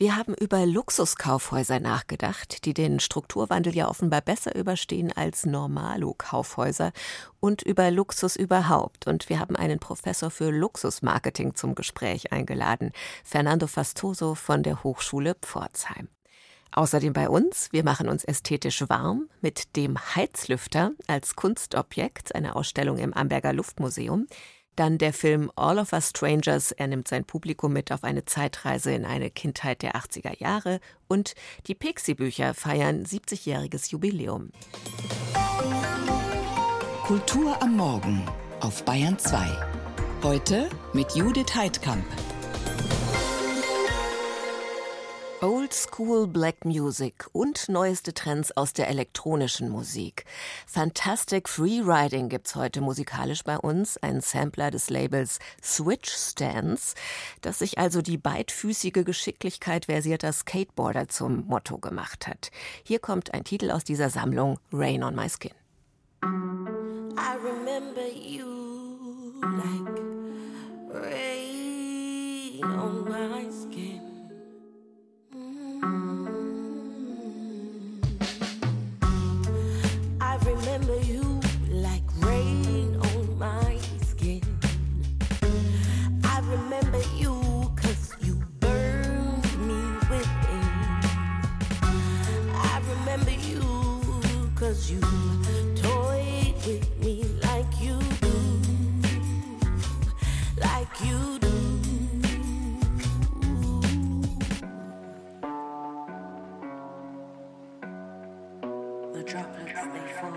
Wir haben über Luxuskaufhäuser nachgedacht, die den Strukturwandel ja offenbar besser überstehen als Normalo-Kaufhäuser und über Luxus überhaupt. Und wir haben einen Professor für Luxusmarketing zum Gespräch eingeladen, Fernando Fastoso von der Hochschule Pforzheim. Außerdem bei uns, wir machen uns ästhetisch warm mit dem Heizlüfter als Kunstobjekt, eine Ausstellung im Amberger Luftmuseum. Dann der Film All of Us Strangers. Er nimmt sein Publikum mit auf eine Zeitreise in eine Kindheit der 80er Jahre. Und die Pixie-Bücher feiern 70-jähriges Jubiläum. Kultur am Morgen auf Bayern 2. Heute mit Judith Heidkamp. Old School Black Music und neueste Trends aus der elektronischen Musik. Fantastic Freeriding gibt's heute musikalisch bei uns, ein Sampler des Labels Switch Stance, das sich also die beidfüßige Geschicklichkeit versierter Skateboarder zum Motto gemacht hat. Hier kommt ein Titel aus dieser Sammlung, Rain on My Skin. I remember you like rain on my skin. Cause you toyed with me like you do. Like you do. The droplets fall.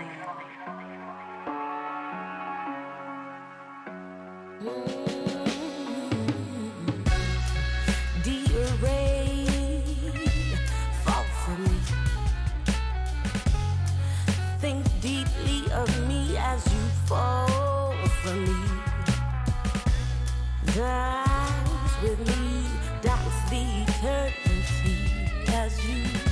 Mm. fall me. Dance with me, dance the eternity as you.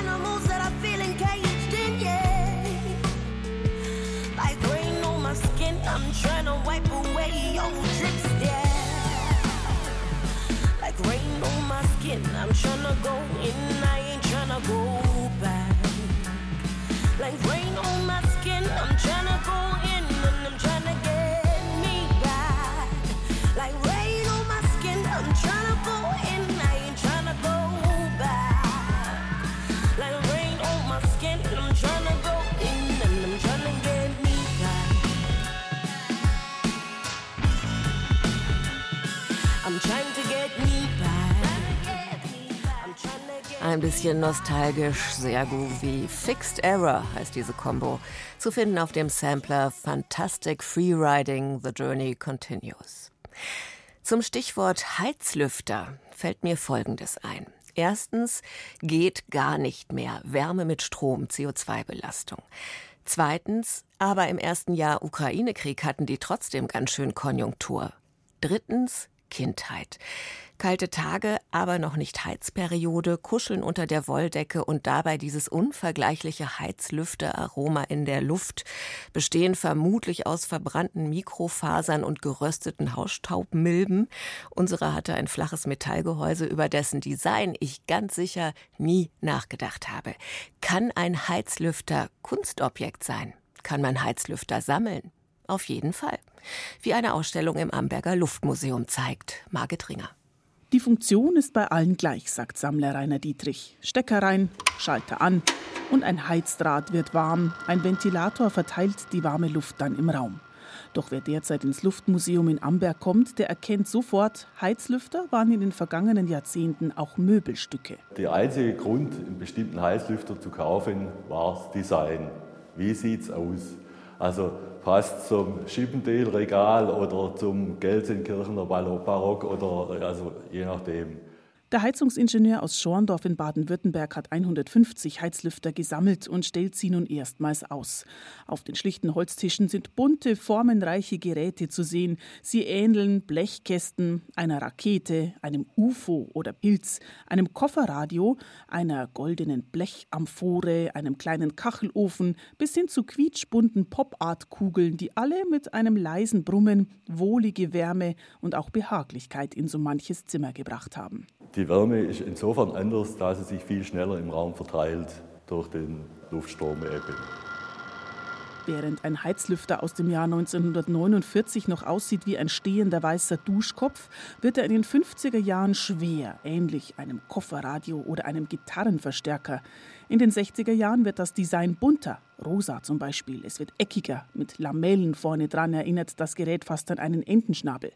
I'm trying to wipe away your drips, yeah. Like rain on my skin, I'm trying to go in, I ain't trying to go back. Like rain on my skin, I'm trying to go in. Ein bisschen nostalgisch, sehr groovy. Fixed Error heißt diese Combo. Zu finden auf dem Sampler Fantastic Freeriding, The Journey Continues. Zum Stichwort Heizlüfter fällt mir Folgendes ein. Erstens geht gar nicht mehr Wärme mit Strom, CO2-Belastung. Zweitens, aber im ersten Jahr Ukraine-Krieg hatten die trotzdem ganz schön Konjunktur. Drittens, Kindheit. Kalte Tage, aber noch nicht Heizperiode, kuscheln unter der Wolldecke und dabei dieses unvergleichliche Heizlüfteraroma in der Luft, bestehen vermutlich aus verbrannten Mikrofasern und gerösteten Hausstaubmilben. Unsere hatte ein flaches Metallgehäuse, über dessen Design ich ganz sicher nie nachgedacht habe. Kann ein Heizlüfter Kunstobjekt sein? Kann man Heizlüfter sammeln? Auf jeden Fall. Wie eine Ausstellung im Amberger Luftmuseum zeigt. Margit Ringer. Die Funktion ist bei allen gleich, sagt Sammler Rainer Dietrich. Stecker rein, Schalter an und ein Heizdraht wird warm. Ein Ventilator verteilt die warme Luft dann im Raum. Doch wer derzeit ins Luftmuseum in Amberg kommt, der erkennt sofort, Heizlüfter waren in den vergangenen Jahrzehnten auch Möbelstücke. Der einzige Grund, einen bestimmten Heizlüfter zu kaufen, war das Design. Wie sieht es aus? Also passt zum Chippendale-Regal oder zum Gelsenkirchener Barock oder also je nachdem. Der Heizungsingenieur aus Schorndorf in Baden-Württemberg hat 150 Heizlüfter gesammelt und stellt sie nun erstmals aus. Auf den schlichten Holztischen sind bunte, formenreiche Geräte zu sehen. Sie ähneln Blechkästen, einer Rakete, einem UFO oder Pilz, einem Kofferradio, einer goldenen Blechamphore, einem kleinen Kachelofen bis hin zu quietschbunten Pop-Art-Kugeln, die alle mit einem leisen Brummen wohlige Wärme und auch Behaglichkeit in so manches Zimmer gebracht haben. Die Wärme ist insofern anders, da sie sich viel schneller im Raum verteilt durch den Luftstrom eben. Während ein Heizlüfter aus dem Jahr 1949 noch aussieht wie ein stehender weißer Duschkopf, wird er in den 50er Jahren schwer, ähnlich einem Kofferradio oder einem Gitarrenverstärker. In den 60er Jahren wird das Design bunter, rosa zum Beispiel. Es wird eckiger, mit Lamellen vorne dran erinnert das Gerät fast an einen Entenschnabel.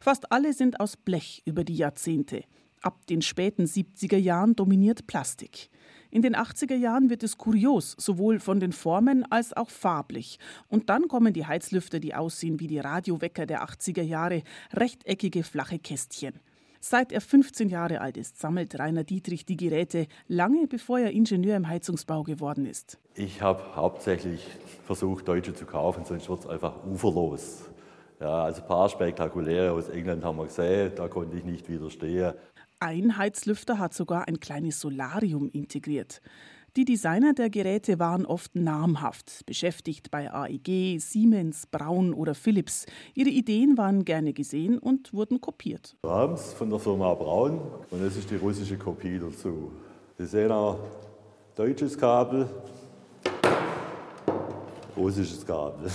Fast alle sind aus Blech über die Jahrzehnte. Ab den späten 70er Jahren dominiert Plastik. In den 80er Jahren wird es kurios, sowohl von den Formen als auch farblich. Und dann kommen die Heizlüfter, die aussehen wie die Radiowecker der 80er Jahre, rechteckige flache Kästchen. Seit er 15 Jahre alt ist, sammelt Rainer Dietrich die Geräte, lange bevor er Ingenieur im Heizungsbau geworden ist. Ich habe hauptsächlich versucht, Deutsche zu kaufen, sonst wird es einfach uferlos. Ja, also ein paar spektakuläre aus England haben wir gesehen, da konnte ich nicht widerstehen. Ein Heizlüfter hat sogar ein kleines Solarium integriert. Die Designer der Geräte waren oft namhaft, beschäftigt bei AEG, Siemens, Braun oder Philips. Ihre Ideen waren gerne gesehen und wurden kopiert. Es von der Firma Braun und das ist die russische Kopie dazu. Sie sehen auch deutsches Kabel, russisches Kabel.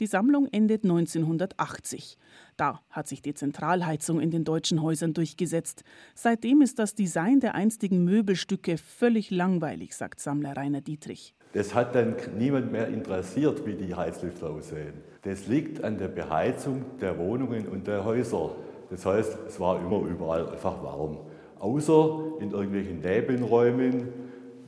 Die Sammlung endet 1980. Da hat sich die Zentralheizung in den deutschen Häusern durchgesetzt. Seitdem ist das Design der einstigen Möbelstücke völlig langweilig, sagt Sammler Rainer Dietrich. Das hat dann niemand mehr interessiert, wie die Heizlüfter aussehen. Das liegt an der Beheizung der Wohnungen und der Häuser. Das heißt, es war immer überall einfach warm. Außer in irgendwelchen Nebenräumen,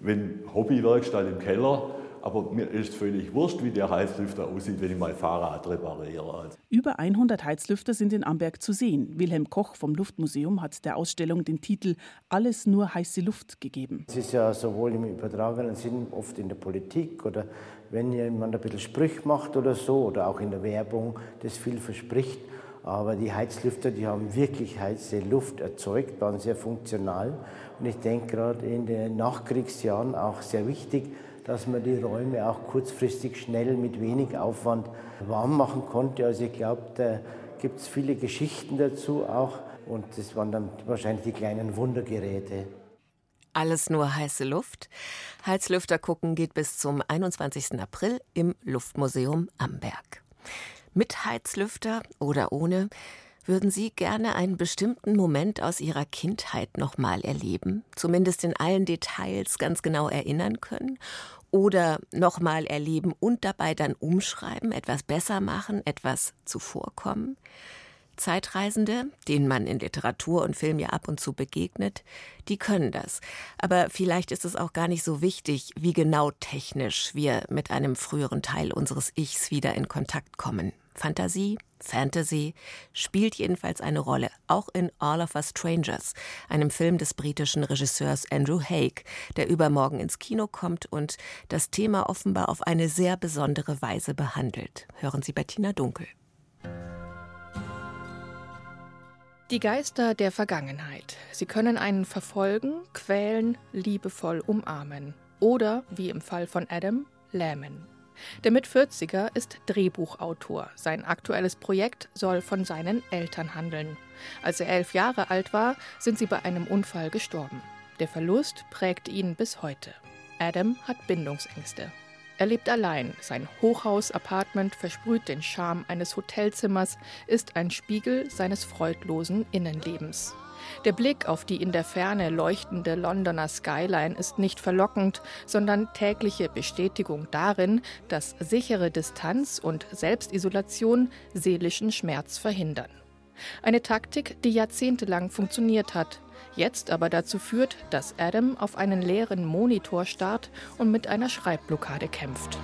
wenn Hobbywerkstatt im Keller, aber mir ist völlig wurscht, wie der Heizlüfter aussieht, wenn ich mein Fahrrad repariere. Über 100 Heizlüfter sind in Amberg zu sehen. Wilhelm Koch vom Luftmuseum hat der Ausstellung den Titel Alles nur heiße Luft gegeben. Es ist ja sowohl im übertragenen Sinn oft in der Politik oder wenn jemand ein bisschen Sprüch macht oder so oder auch in der Werbung, das viel verspricht. Aber die Heizlüfter, die haben wirklich heiße Luft erzeugt, waren sehr funktional. Und ich denke gerade in den Nachkriegsjahren auch sehr wichtig, dass man die Räume auch kurzfristig schnell mit wenig Aufwand warm machen konnte. Also ich glaube, da gibt es viele Geschichten dazu auch und das waren dann wahrscheinlich die kleinen Wundergeräte. Alles nur heiße Luft. Heizlüfter gucken geht bis zum 21. April im Luftmuseum Amberg. Mit Heizlüfter oder ohne würden Sie gerne einen bestimmten Moment aus Ihrer Kindheit nochmal erleben, zumindest in allen Details ganz genau erinnern können? Oder nochmal erleben und dabei dann umschreiben, etwas besser machen, etwas zuvorkommen? Zeitreisende, denen man in Literatur und Film ja ab und zu begegnet, die können das. Aber vielleicht ist es auch gar nicht so wichtig, wie genau technisch wir mit einem früheren Teil unseres Ichs wieder in Kontakt kommen. Fantasie, Fantasy spielt jedenfalls eine Rolle, auch in All of Us Strangers, einem Film des britischen Regisseurs Andrew Haig, der übermorgen ins Kino kommt und das Thema offenbar auf eine sehr besondere Weise behandelt. Hören Sie Bettina Dunkel. Die Geister der Vergangenheit. Sie können einen verfolgen, quälen, liebevoll umarmen. Oder, wie im Fall von Adam, lähmen. Der Mit-40er ist Drehbuchautor. Sein aktuelles Projekt soll von seinen Eltern handeln. Als er elf Jahre alt war, sind sie bei einem Unfall gestorben. Der Verlust prägt ihn bis heute. Adam hat Bindungsängste. Er lebt allein. Sein Hochhaus-Apartment versprüht den Charme eines Hotelzimmers, ist ein Spiegel seines freudlosen Innenlebens. Der Blick auf die in der Ferne leuchtende Londoner Skyline ist nicht verlockend, sondern tägliche Bestätigung darin, dass sichere Distanz und Selbstisolation seelischen Schmerz verhindern. Eine Taktik, die jahrzehntelang funktioniert hat, jetzt aber dazu führt, dass Adam auf einen leeren Monitor starrt und mit einer Schreibblockade kämpft.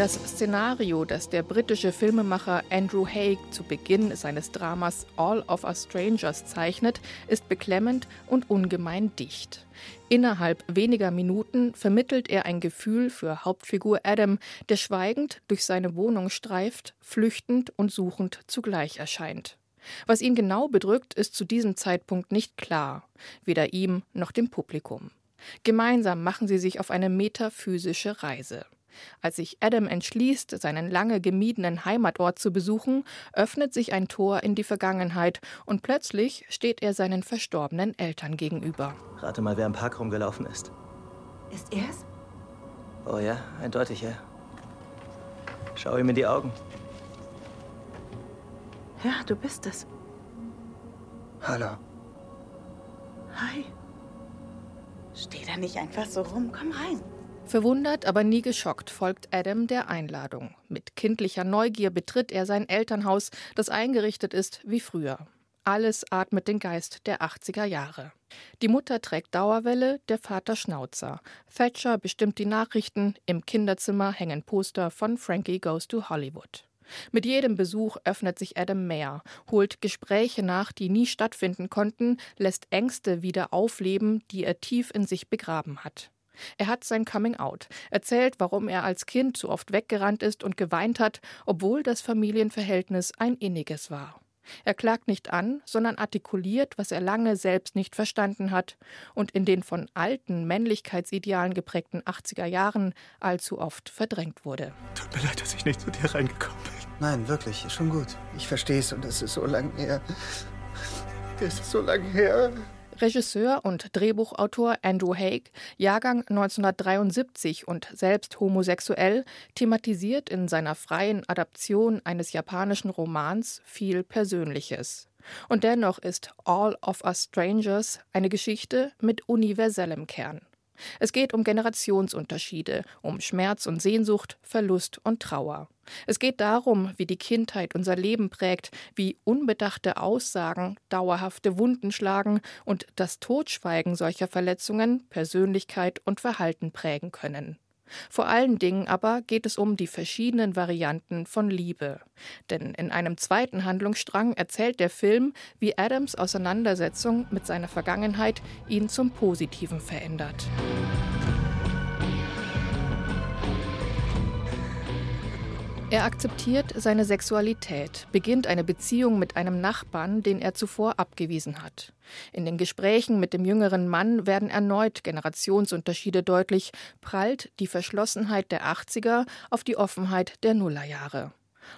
Das Szenario, das der britische Filmemacher Andrew Haig zu Beginn seines Dramas All of Us Strangers zeichnet, ist beklemmend und ungemein dicht. Innerhalb weniger Minuten vermittelt er ein Gefühl für Hauptfigur Adam, der schweigend durch seine Wohnung streift, flüchtend und suchend zugleich erscheint. Was ihn genau bedrückt, ist zu diesem Zeitpunkt nicht klar, weder ihm noch dem Publikum. Gemeinsam machen sie sich auf eine metaphysische Reise. Als sich Adam entschließt, seinen lange gemiedenen Heimatort zu besuchen, öffnet sich ein Tor in die Vergangenheit und plötzlich steht er seinen verstorbenen Eltern gegenüber. Rate mal, wer im Park rumgelaufen ist. Ist er's? Oh ja, eindeutig ja. Schau ihm in die Augen. Ja, du bist es. Hallo. Hi. Steh da nicht einfach so rum. Komm rein. Verwundert, aber nie geschockt, folgt Adam der Einladung. Mit kindlicher Neugier betritt er sein Elternhaus, das eingerichtet ist wie früher. Alles atmet den Geist der 80er Jahre. Die Mutter trägt Dauerwelle, der Vater Schnauzer. Thatcher bestimmt die Nachrichten, im Kinderzimmer hängen Poster von Frankie Goes to Hollywood. Mit jedem Besuch öffnet sich Adam mehr, holt Gespräche nach, die nie stattfinden konnten, lässt Ängste wieder aufleben, die er tief in sich begraben hat. Er hat sein Coming Out, erzählt, warum er als Kind so oft weggerannt ist und geweint hat, obwohl das Familienverhältnis ein inniges war. Er klagt nicht an, sondern artikuliert, was er lange selbst nicht verstanden hat und in den von alten Männlichkeitsidealen geprägten 80er Jahren allzu oft verdrängt wurde. Tut mir leid, dass ich nicht zu dir reingekommen bin. Nein, wirklich, schon gut. Ich verstehe es und es ist so lang her. Es ist so lang her. Regisseur und Drehbuchautor Andrew Haig, Jahrgang 1973 und selbst homosexuell, thematisiert in seiner freien Adaption eines japanischen Romans viel Persönliches. Und dennoch ist All of Us Strangers eine Geschichte mit universellem Kern. Es geht um Generationsunterschiede, um Schmerz und Sehnsucht, Verlust und Trauer. Es geht darum, wie die Kindheit unser Leben prägt, wie unbedachte Aussagen dauerhafte Wunden schlagen und das Totschweigen solcher Verletzungen Persönlichkeit und Verhalten prägen können. Vor allen Dingen aber geht es um die verschiedenen Varianten von Liebe. Denn in einem zweiten Handlungsstrang erzählt der Film, wie Adams Auseinandersetzung mit seiner Vergangenheit ihn zum Positiven verändert. Er akzeptiert seine Sexualität, beginnt eine Beziehung mit einem Nachbarn, den er zuvor abgewiesen hat. In den Gesprächen mit dem jüngeren Mann werden erneut Generationsunterschiede deutlich, prallt die Verschlossenheit der 80er auf die Offenheit der Nullerjahre.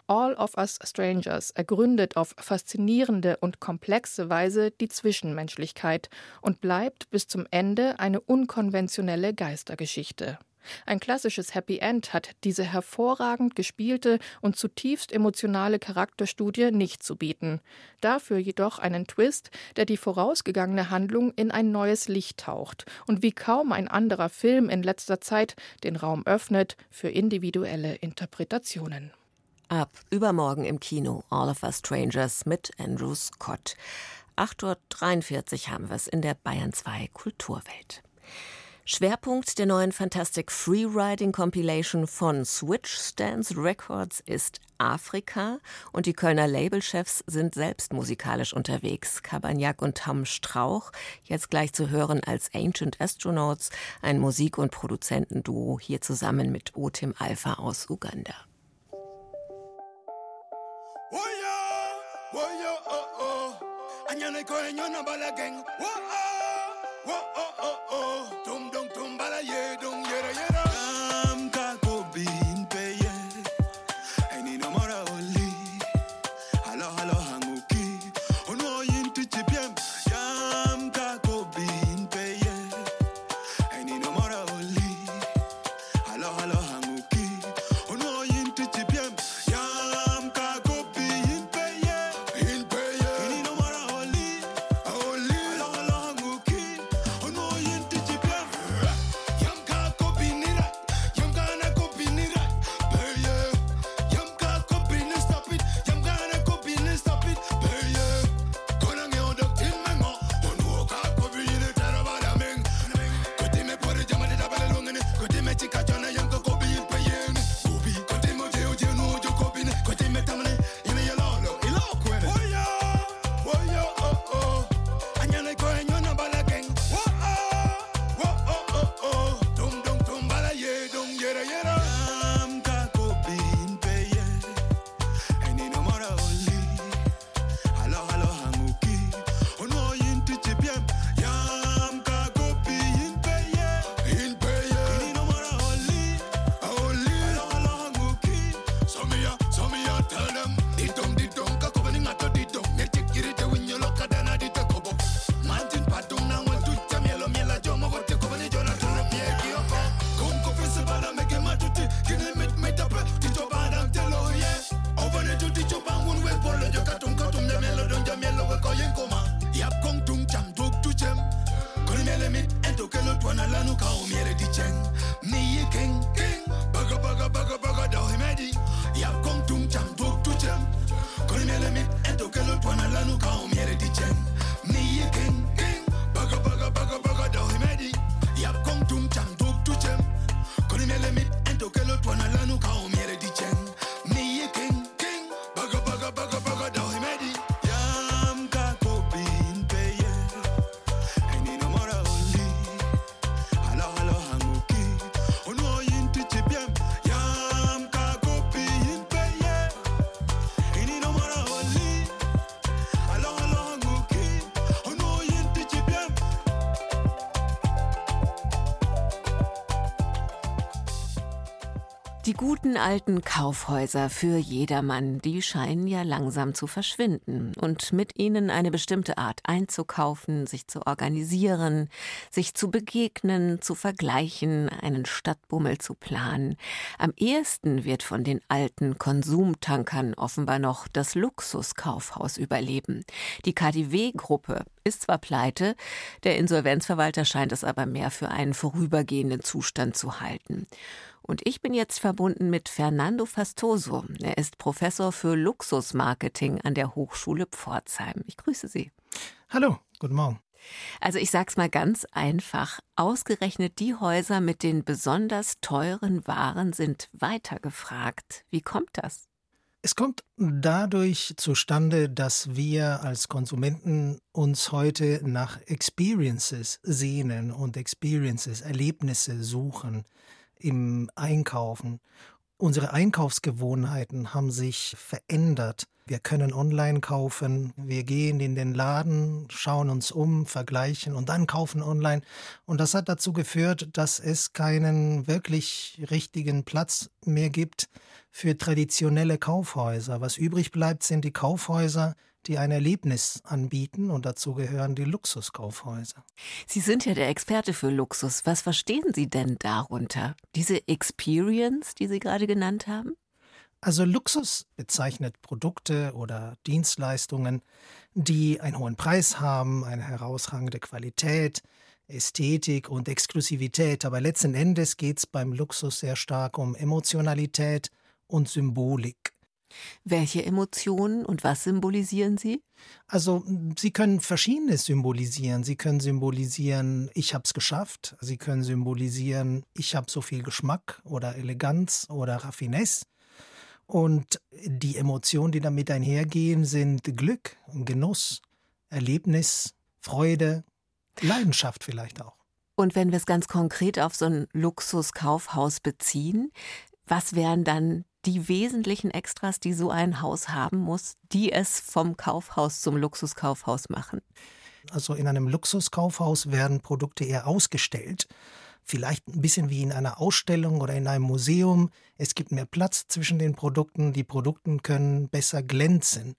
All of Us Strangers ergründet auf faszinierende und komplexe Weise die Zwischenmenschlichkeit und bleibt bis zum Ende eine unkonventionelle Geistergeschichte. Ein klassisches Happy End hat diese hervorragend gespielte und zutiefst emotionale Charakterstudie nicht zu bieten. Dafür jedoch einen Twist, der die vorausgegangene Handlung in ein neues Licht taucht und wie kaum ein anderer Film in letzter Zeit den Raum öffnet für individuelle Interpretationen. Ab übermorgen im Kino All of Us Strangers mit Andrew Scott. 8.43 Uhr haben wir es in der Bayern 2 Kulturwelt. Schwerpunkt der neuen Fantastic Freeriding Compilation von Switch Stance Records ist Afrika und die Kölner Labelchefs sind selbst musikalisch unterwegs. Kabagnac und Tam Strauch, jetzt gleich zu hören als Ancient Astronauts, ein Musik- und Produzentenduo hier zusammen mit Otim Alpha aus Uganda. Whoa, oh, oh, oh, dum dum guten alten Kaufhäuser für jedermann, die scheinen ja langsam zu verschwinden und mit ihnen eine bestimmte Art einzukaufen, sich zu organisieren, sich zu begegnen, zu vergleichen, einen Stadtbummel zu planen. Am ehesten wird von den alten Konsumtankern offenbar noch das Luxuskaufhaus überleben. Die KDW-Gruppe ist zwar pleite, der Insolvenzverwalter scheint es aber mehr für einen vorübergehenden Zustand zu halten. Und ich bin jetzt verbunden mit Fernando Fastoso. Er ist Professor für Luxusmarketing an der Hochschule Pforzheim. Ich grüße Sie. Hallo, guten Morgen. Also ich sag's mal ganz einfach, ausgerechnet die Häuser mit den besonders teuren Waren sind weitergefragt. Wie kommt das? Es kommt dadurch zustande, dass wir als Konsumenten uns heute nach Experiences sehnen und Experiences, Erlebnisse suchen im Einkaufen. Unsere Einkaufsgewohnheiten haben sich verändert. Wir können online kaufen, wir gehen in den Laden, schauen uns um, vergleichen und dann kaufen online. Und das hat dazu geführt, dass es keinen wirklich richtigen Platz mehr gibt für traditionelle Kaufhäuser. Was übrig bleibt, sind die Kaufhäuser, die ein Erlebnis anbieten und dazu gehören die Luxuskaufhäuser. Sie sind ja der Experte für Luxus. Was verstehen Sie denn darunter? Diese Experience, die Sie gerade genannt haben? Also Luxus bezeichnet Produkte oder Dienstleistungen, die einen hohen Preis haben, eine herausragende Qualität, Ästhetik und Exklusivität. Aber letzten Endes geht es beim Luxus sehr stark um Emotionalität und Symbolik. Welche Emotionen und was symbolisieren sie? Also, sie können verschiedenes symbolisieren. Sie können symbolisieren, ich habe es geschafft. Sie können symbolisieren, ich habe so viel Geschmack oder Eleganz oder Raffinesse. Und die Emotionen, die damit einhergehen, sind Glück, Genuss, Erlebnis, Freude, Leidenschaft vielleicht auch. Und wenn wir es ganz konkret auf so ein Luxuskaufhaus beziehen, was wären dann die wesentlichen Extras, die so ein Haus haben muss, die es vom Kaufhaus zum Luxuskaufhaus machen? Also in einem Luxuskaufhaus werden Produkte eher ausgestellt. Vielleicht ein bisschen wie in einer Ausstellung oder in einem Museum. Es gibt mehr Platz zwischen den Produkten. Die Produkte können besser glänzen.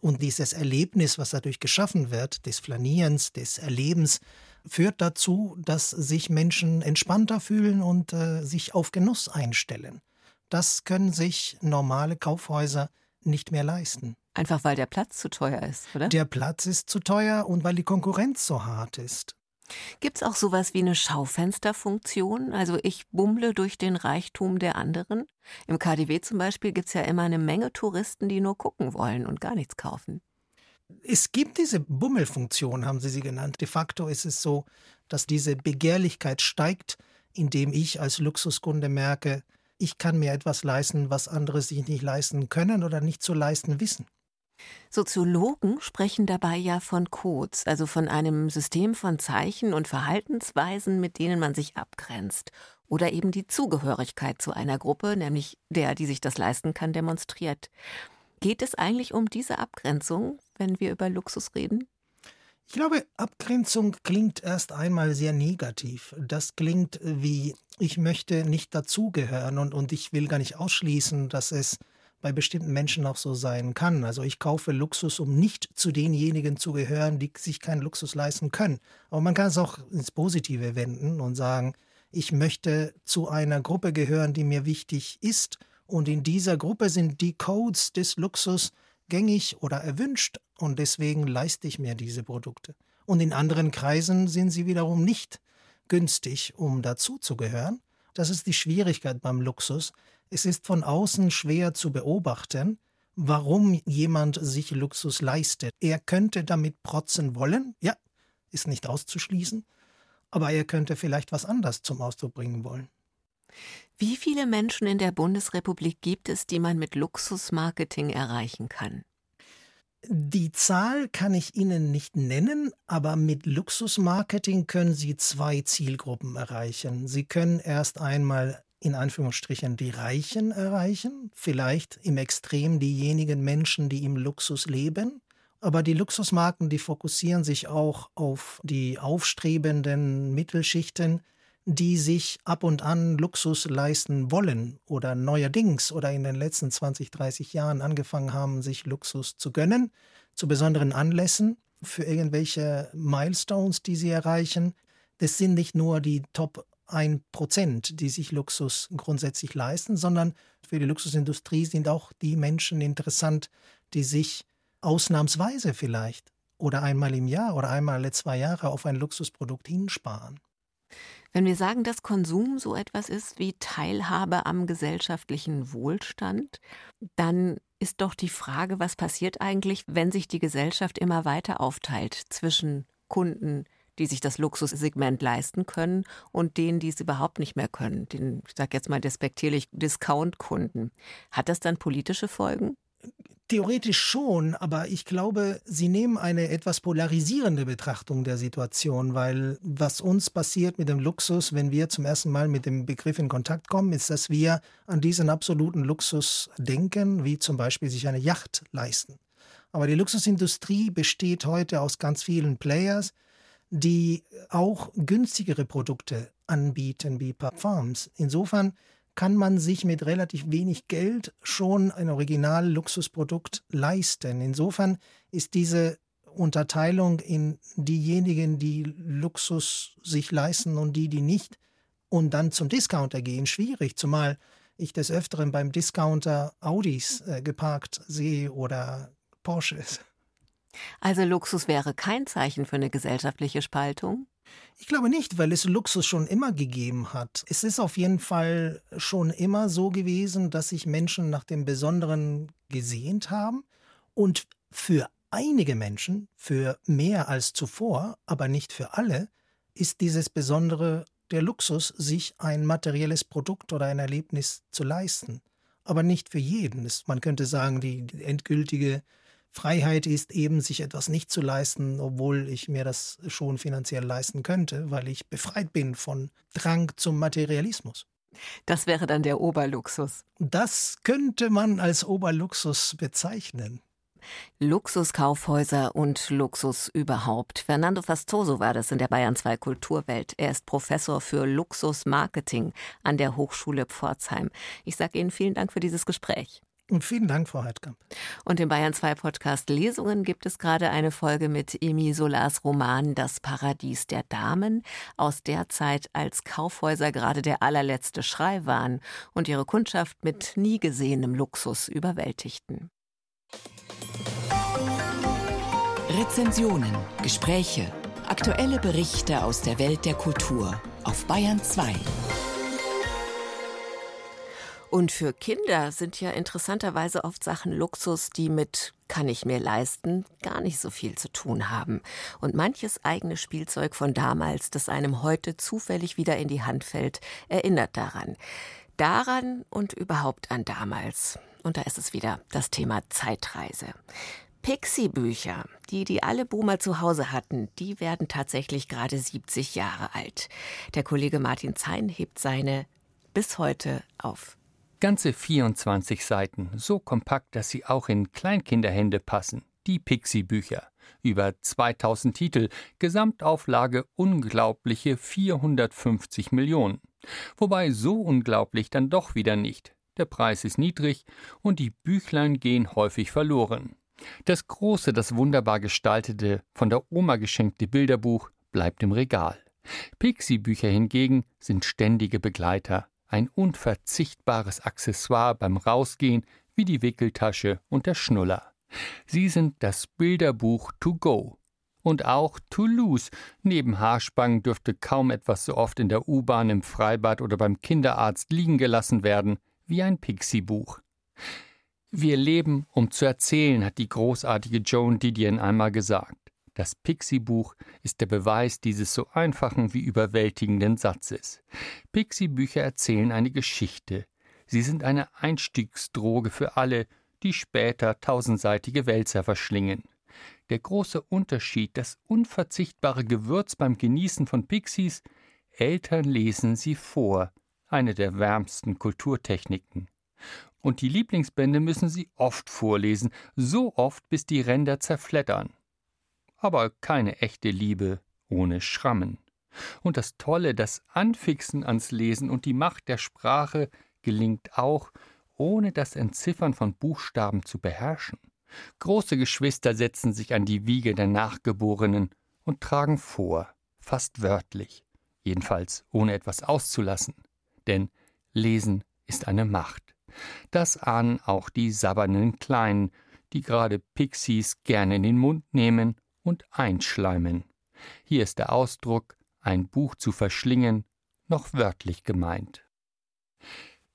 Und dieses Erlebnis, was dadurch geschaffen wird, des Flanierens, des Erlebens, führt dazu, dass sich Menschen entspannter fühlen und äh, sich auf Genuss einstellen. Das können sich normale Kaufhäuser nicht mehr leisten. Einfach weil der Platz zu teuer ist, oder? Der Platz ist zu teuer und weil die Konkurrenz so hart ist. Gibt es auch sowas wie eine Schaufensterfunktion? Also ich bummle durch den Reichtum der anderen? Im KDW zum Beispiel gibt es ja immer eine Menge Touristen, die nur gucken wollen und gar nichts kaufen. Es gibt diese Bummelfunktion, haben Sie sie genannt. De facto ist es so, dass diese Begehrlichkeit steigt, indem ich als Luxuskunde merke, ich kann mir etwas leisten, was andere sich nicht leisten können oder nicht zu leisten wissen. Soziologen sprechen dabei ja von Codes, also von einem System von Zeichen und Verhaltensweisen, mit denen man sich abgrenzt oder eben die Zugehörigkeit zu einer Gruppe, nämlich der, die sich das leisten kann, demonstriert. Geht es eigentlich um diese Abgrenzung, wenn wir über Luxus reden? Ich glaube, Abgrenzung klingt erst einmal sehr negativ. Das klingt wie, ich möchte nicht dazugehören und, und ich will gar nicht ausschließen, dass es bei bestimmten Menschen auch so sein kann. Also ich kaufe Luxus, um nicht zu denjenigen zu gehören, die sich keinen Luxus leisten können. Aber man kann es auch ins Positive wenden und sagen, ich möchte zu einer Gruppe gehören, die mir wichtig ist. Und in dieser Gruppe sind die Codes des Luxus gängig oder erwünscht und deswegen leiste ich mir diese Produkte. Und in anderen Kreisen sind sie wiederum nicht günstig, um dazuzugehören. Das ist die Schwierigkeit beim Luxus. Es ist von außen schwer zu beobachten, warum jemand sich Luxus leistet. Er könnte damit protzen wollen, ja, ist nicht auszuschließen, aber er könnte vielleicht was anderes zum Ausdruck bringen wollen. Wie viele Menschen in der Bundesrepublik gibt es, die man mit Luxusmarketing erreichen kann? Die Zahl kann ich Ihnen nicht nennen, aber mit Luxusmarketing können Sie zwei Zielgruppen erreichen. Sie können erst einmal in Anführungsstrichen die Reichen erreichen, vielleicht im Extrem diejenigen Menschen, die im Luxus leben. Aber die Luxusmarken, die fokussieren sich auch auf die aufstrebenden Mittelschichten, die sich ab und an Luxus leisten wollen oder neuerdings oder in den letzten 20, 30 Jahren angefangen haben, sich Luxus zu gönnen, zu besonderen Anlässen, für irgendwelche Milestones, die sie erreichen. Das sind nicht nur die Top 1%, die sich Luxus grundsätzlich leisten, sondern für die Luxusindustrie sind auch die Menschen interessant, die sich ausnahmsweise vielleicht oder einmal im Jahr oder einmal alle zwei Jahre auf ein Luxusprodukt hinsparen. Wenn wir sagen, dass Konsum so etwas ist wie Teilhabe am gesellschaftlichen Wohlstand, dann ist doch die Frage, was passiert eigentlich, wenn sich die Gesellschaft immer weiter aufteilt zwischen Kunden, die sich das Luxussegment leisten können und denen, die es überhaupt nicht mehr können, den, ich sage jetzt mal despektierlich, Discount-Kunden. Hat das dann politische Folgen? Theoretisch schon, aber ich glaube, Sie nehmen eine etwas polarisierende Betrachtung der Situation, weil was uns passiert mit dem Luxus, wenn wir zum ersten Mal mit dem Begriff in Kontakt kommen, ist, dass wir an diesen absoluten Luxus denken, wie zum Beispiel sich eine Yacht leisten. Aber die Luxusindustrie besteht heute aus ganz vielen Players, die auch günstigere Produkte anbieten, wie Parfums. Insofern kann man sich mit relativ wenig Geld schon ein Original-Luxusprodukt leisten. Insofern ist diese Unterteilung in diejenigen, die Luxus sich leisten und die, die nicht, und dann zum Discounter gehen, schwierig, zumal ich des Öfteren beim Discounter Audis äh, geparkt sehe oder Porsches. Also Luxus wäre kein Zeichen für eine gesellschaftliche Spaltung? Ich glaube nicht, weil es Luxus schon immer gegeben hat. Es ist auf jeden Fall schon immer so gewesen, dass sich Menschen nach dem Besonderen gesehnt haben und für einige Menschen, für mehr als zuvor, aber nicht für alle, ist dieses Besondere der Luxus, sich ein materielles Produkt oder ein Erlebnis zu leisten. Aber nicht für jeden. Man könnte sagen, die endgültige Freiheit ist eben, sich etwas nicht zu leisten, obwohl ich mir das schon finanziell leisten könnte, weil ich befreit bin von Drang zum Materialismus. Das wäre dann der Oberluxus. Das könnte man als Oberluxus bezeichnen. Luxuskaufhäuser und Luxus überhaupt. Fernando Fastoso war das in der Bayern 2 Kulturwelt. Er ist Professor für Luxusmarketing an der Hochschule Pforzheim. Ich sage Ihnen vielen Dank für dieses Gespräch. Und vielen Dank, Frau Heidkamp. Und im Bayern 2 Podcast Lesungen gibt es gerade eine Folge mit Emi Solars Roman Das Paradies der Damen aus der Zeit, als Kaufhäuser gerade der allerletzte Schrei waren und ihre Kundschaft mit nie gesehenem Luxus überwältigten. Rezensionen, Gespräche, aktuelle Berichte aus der Welt der Kultur auf Bayern 2. Und für Kinder sind ja interessanterweise oft Sachen Luxus, die mit kann ich mir leisten, gar nicht so viel zu tun haben. Und manches eigene Spielzeug von damals, das einem heute zufällig wieder in die Hand fällt, erinnert daran. Daran und überhaupt an damals. Und da ist es wieder das Thema Zeitreise. Pixie-Bücher, die die alle Boomer zu Hause hatten, die werden tatsächlich gerade 70 Jahre alt. Der Kollege Martin Zein hebt seine bis heute auf. Ganze 24 Seiten, so kompakt, dass sie auch in Kleinkinderhände passen. Die Pixie-Bücher. Über 2000 Titel, Gesamtauflage unglaubliche 450 Millionen. Wobei so unglaublich dann doch wieder nicht. Der Preis ist niedrig und die Büchlein gehen häufig verloren. Das große, das wunderbar gestaltete, von der Oma geschenkte Bilderbuch bleibt im Regal. Pixie-Bücher hingegen sind ständige Begleiter, ein unverzichtbares Accessoire beim Rausgehen wie die Wickeltasche und der Schnuller. Sie sind das Bilderbuch to go. Und auch to lose. Neben Haarspangen dürfte kaum etwas so oft in der U-Bahn, im Freibad oder beim Kinderarzt liegen gelassen werden wie ein Pixie-Buch. Wir leben, um zu erzählen, hat die großartige Joan Didion einmal gesagt. Das Pixie-Buch ist der Beweis dieses so einfachen wie überwältigenden Satzes. Pixie-Bücher erzählen eine Geschichte. Sie sind eine Einstiegsdroge für alle, die später tausendseitige Wälzer verschlingen. Der große Unterschied, das unverzichtbare Gewürz beim Genießen von Pixies, Eltern lesen sie vor, eine der wärmsten Kulturtechniken. Und die Lieblingsbände müssen sie oft vorlesen, so oft, bis die Ränder zerflettern aber keine echte Liebe ohne Schrammen. Und das Tolle, das Anfixen ans Lesen und die Macht der Sprache gelingt auch, ohne das Entziffern von Buchstaben zu beherrschen. Große Geschwister setzen sich an die Wiege der Nachgeborenen und tragen vor, fast wörtlich, jedenfalls ohne etwas auszulassen. Denn Lesen ist eine Macht. Das ahnen auch die sabbernden Kleinen, die gerade Pixies gerne in den Mund nehmen und einschleimen. Hier ist der Ausdruck, ein Buch zu verschlingen, noch wörtlich gemeint.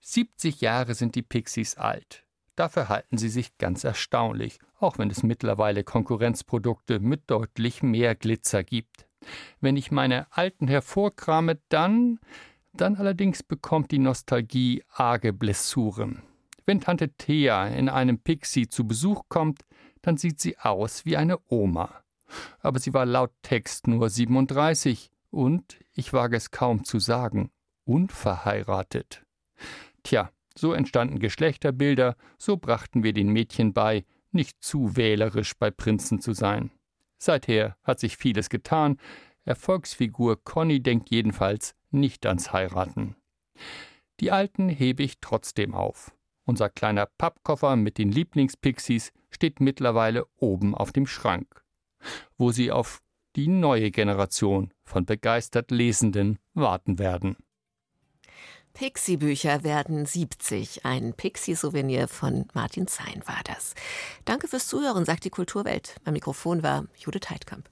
70 Jahre sind die Pixies alt. Dafür halten sie sich ganz erstaunlich, auch wenn es mittlerweile Konkurrenzprodukte mit deutlich mehr Glitzer gibt. Wenn ich meine alten hervorkrame, dann, dann allerdings bekommt die Nostalgie arge Blessuren. Wenn Tante Thea in einem Pixie zu Besuch kommt, dann sieht sie aus wie eine Oma. Aber sie war laut Text nur 37 und, ich wage es kaum zu sagen, unverheiratet. Tja, so entstanden Geschlechterbilder, so brachten wir den Mädchen bei, nicht zu wählerisch bei Prinzen zu sein. Seither hat sich vieles getan, Erfolgsfigur Conny denkt jedenfalls nicht ans Heiraten. Die Alten hebe ich trotzdem auf. Unser kleiner Pappkoffer mit den Lieblingspixies steht mittlerweile oben auf dem Schrank, wo sie auf die neue Generation von begeistert Lesenden warten werden. Pixie-Bücher werden 70. Ein Pixie-Souvenir von Martin Zein war das. Danke fürs Zuhören, sagt die Kulturwelt. Mein Mikrofon war Judith Heidkamp.